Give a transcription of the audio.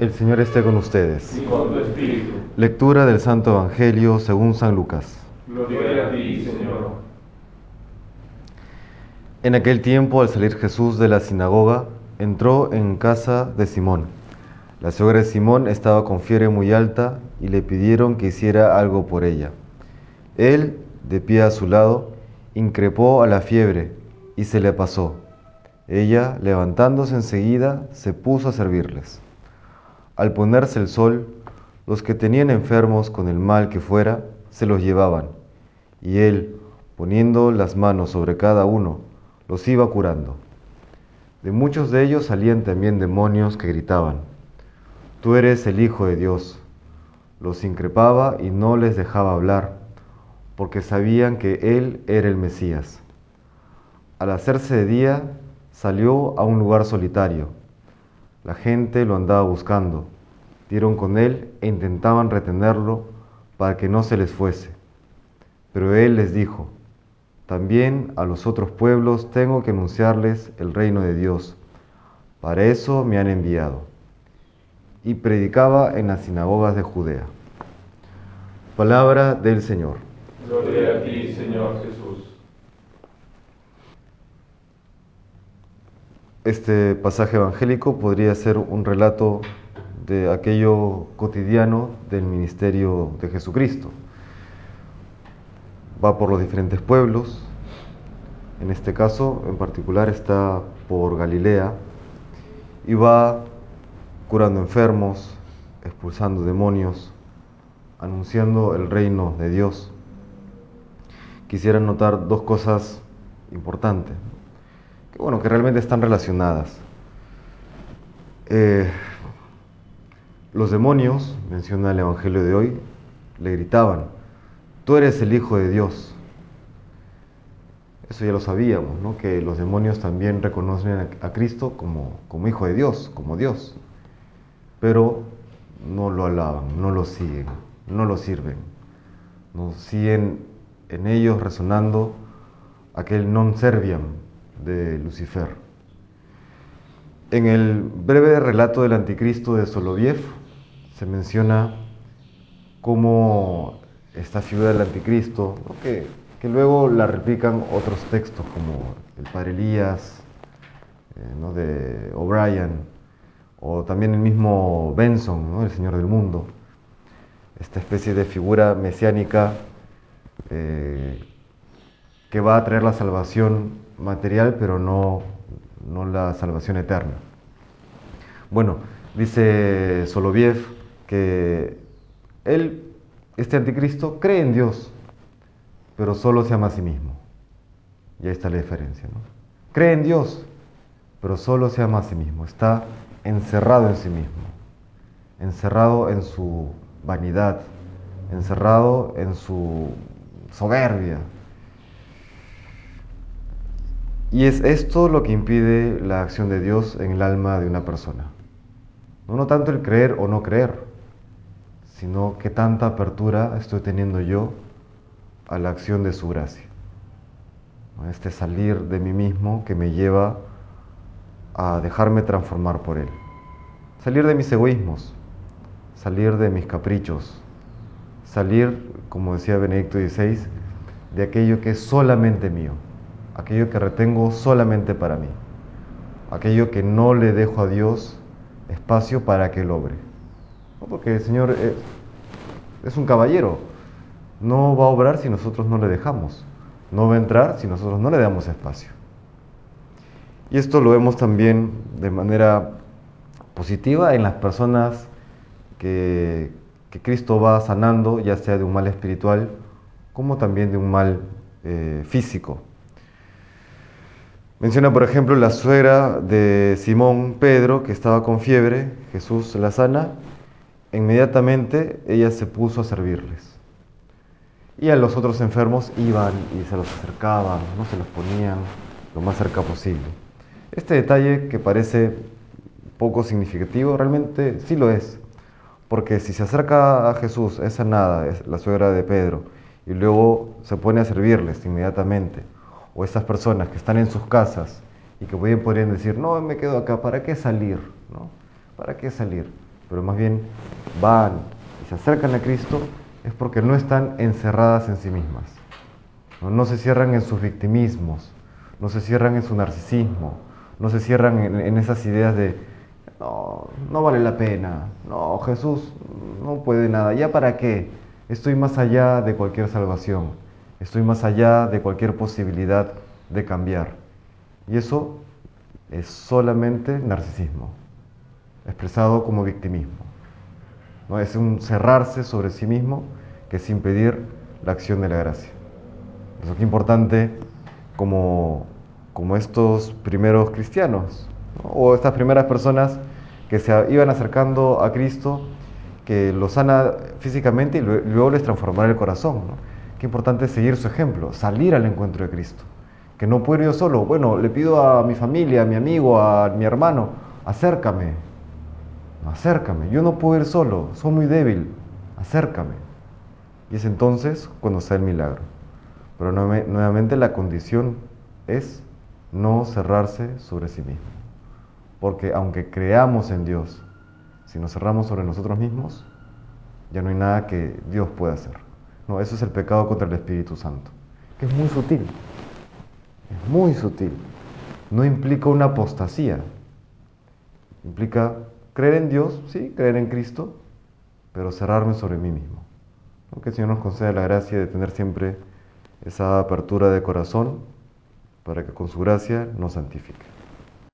El Señor esté con ustedes. y con tu espíritu. Lectura del Santo Evangelio según San Lucas. Gloria a ti, Señor. En aquel tiempo, al salir Jesús de la sinagoga, entró en casa de Simón. La suegra de Simón estaba con fiebre muy alta y le pidieron que hiciera algo por ella. Él, de pie a su lado, increpó a la fiebre y se le pasó. Ella, levantándose enseguida, se puso a servirles. Al ponerse el sol, los que tenían enfermos con el mal que fuera, se los llevaban, y él, poniendo las manos sobre cada uno, los iba curando. De muchos de ellos salían también demonios que gritaban, Tú eres el Hijo de Dios. Los increpaba y no les dejaba hablar, porque sabían que Él era el Mesías. Al hacerse de día, salió a un lugar solitario. La gente lo andaba buscando, dieron con Él e intentaban retenerlo para que no se les fuese. Pero Él les dijo, también a los otros pueblos tengo que anunciarles el reino de Dios. Para eso me han enviado. Y predicaba en las sinagogas de Judea. Palabra del Señor. Gloria a ti, Señor Jesús. Este pasaje evangélico podría ser un relato de aquello cotidiano del ministerio de Jesucristo. Va por los diferentes pueblos, en este caso en particular está por Galilea, y va curando enfermos, expulsando demonios, anunciando el reino de Dios. Quisiera notar dos cosas importantes, que bueno, que realmente están relacionadas. Eh, los demonios, menciona el Evangelio de hoy, le gritaban, tú eres el Hijo de Dios. Eso ya lo sabíamos, ¿no? que los demonios también reconocen a, Cristo como, como Hijo de Dios, como Dios, pero no lo alaban, no lo siguen, no lo sirven, no siguen en ellos resonando aquel non serviam de Lucifer. En el breve relato del anticristo de Soloviev se menciona cómo esta figura del anticristo, que, que, luego la replican otros textos como el padre Elías, eh, ¿no? de O'Brien, o también el mismo Benson, ¿no? el Señor del Mundo, esta especie de figura mesiánica eh, que va a traer la salvación material, pero no, no la salvación eterna. Bueno, dice Soloviev que él, este anticristo, cree en Dios, pero solo se ama a sí mismo. Y ahí está la diferencia. ¿no? Cree en Dios, pero solo se ama a sí mismo. Está encerrado en sí mismo, encerrado en su vanidad, encerrado en su soberbia, y es esto lo que impide la acción de Dios en el alma de una persona. No, no tanto el creer o no creer, sino que tanta apertura estoy teniendo yo a la acción de su gracia. Este salir de mí mismo que me lleva a dejarme transformar por Él. Salir de mis egoísmos, salir de mis caprichos, salir, como decía Benedicto XVI, de aquello que es solamente mío aquello que retengo solamente para mí, aquello que no le dejo a Dios espacio para que él obre. Porque el Señor es, es, un caballero, no va a obrar si nosotros no le dejamos, no va a entrar si nosotros no le damos espacio. Y esto lo vemos también de manera positiva en las personas que, que Cristo va sanando, ya sea de un mal espiritual como también de un mal eh, físico. Menciona, por ejemplo, la suegra de Simón Pedro, que estaba con fiebre, Jesús la sana, inmediatamente ella se puso a servirles. Y a los otros enfermos iban y se los acercaban, no se los ponían lo más cerca posible. Este detalle que parece poco significativo, realmente sí lo es, porque si se acerca a Jesús, es sanada, es la suegra de Pedro, y luego se pone a servirles inmediatamente, o estas personas que están en sus casas y que bien podrían decir, no, me quedo acá, ¿para qué salir? ¿No? ¿Para qué salir? Pero más bien van y se acercan a Cristo, es porque no están encerradas en sí mismas. No, se cierran en sus victimismos, no se cierran en su narcisismo, no se cierran en, esas ideas de, no, no vale la pena, no, Jesús no puede nada, ¿ya para qué? Estoy más allá de cualquier salvación, estoy más allá de cualquier posibilidad de cambiar. Y eso es solamente narcisismo, expresado como victimismo. ¿no? Es un cerrarse sobre sí mismo que es impedir la acción de la gracia. Eso es importante como, como estos primeros cristianos, o estas primeras personas que se iban acercando a Cristo, que los sana físicamente y luego les transformará el corazón. Qué importante seguir su ejemplo, salir al encuentro de Cristo. Que no puedo ir yo solo. Bueno, le pido a mi familia, a mi amigo, a mi hermano, acércame, acércame. Yo no puedo ir solo, soy muy débil, acércame. Y es entonces cuando está el milagro. Pero nuevamente la condición es no cerrarse sobre sí mismo. Porque aunque creamos en Dios, si nos cerramos sobre nosotros mismos, ya no hay nada que Dios pueda hacer. No, eso es el pecado contra el Espíritu Santo, que es muy sutil. Es muy sutil. No implica una apostasía. Implica creer en Dios, sí, creer en Cristo, pero cerrarme sobre mí mismo. Que el Señor nos conceda la gracia de tener siempre esa apertura de corazón para que con su gracia nos santifique.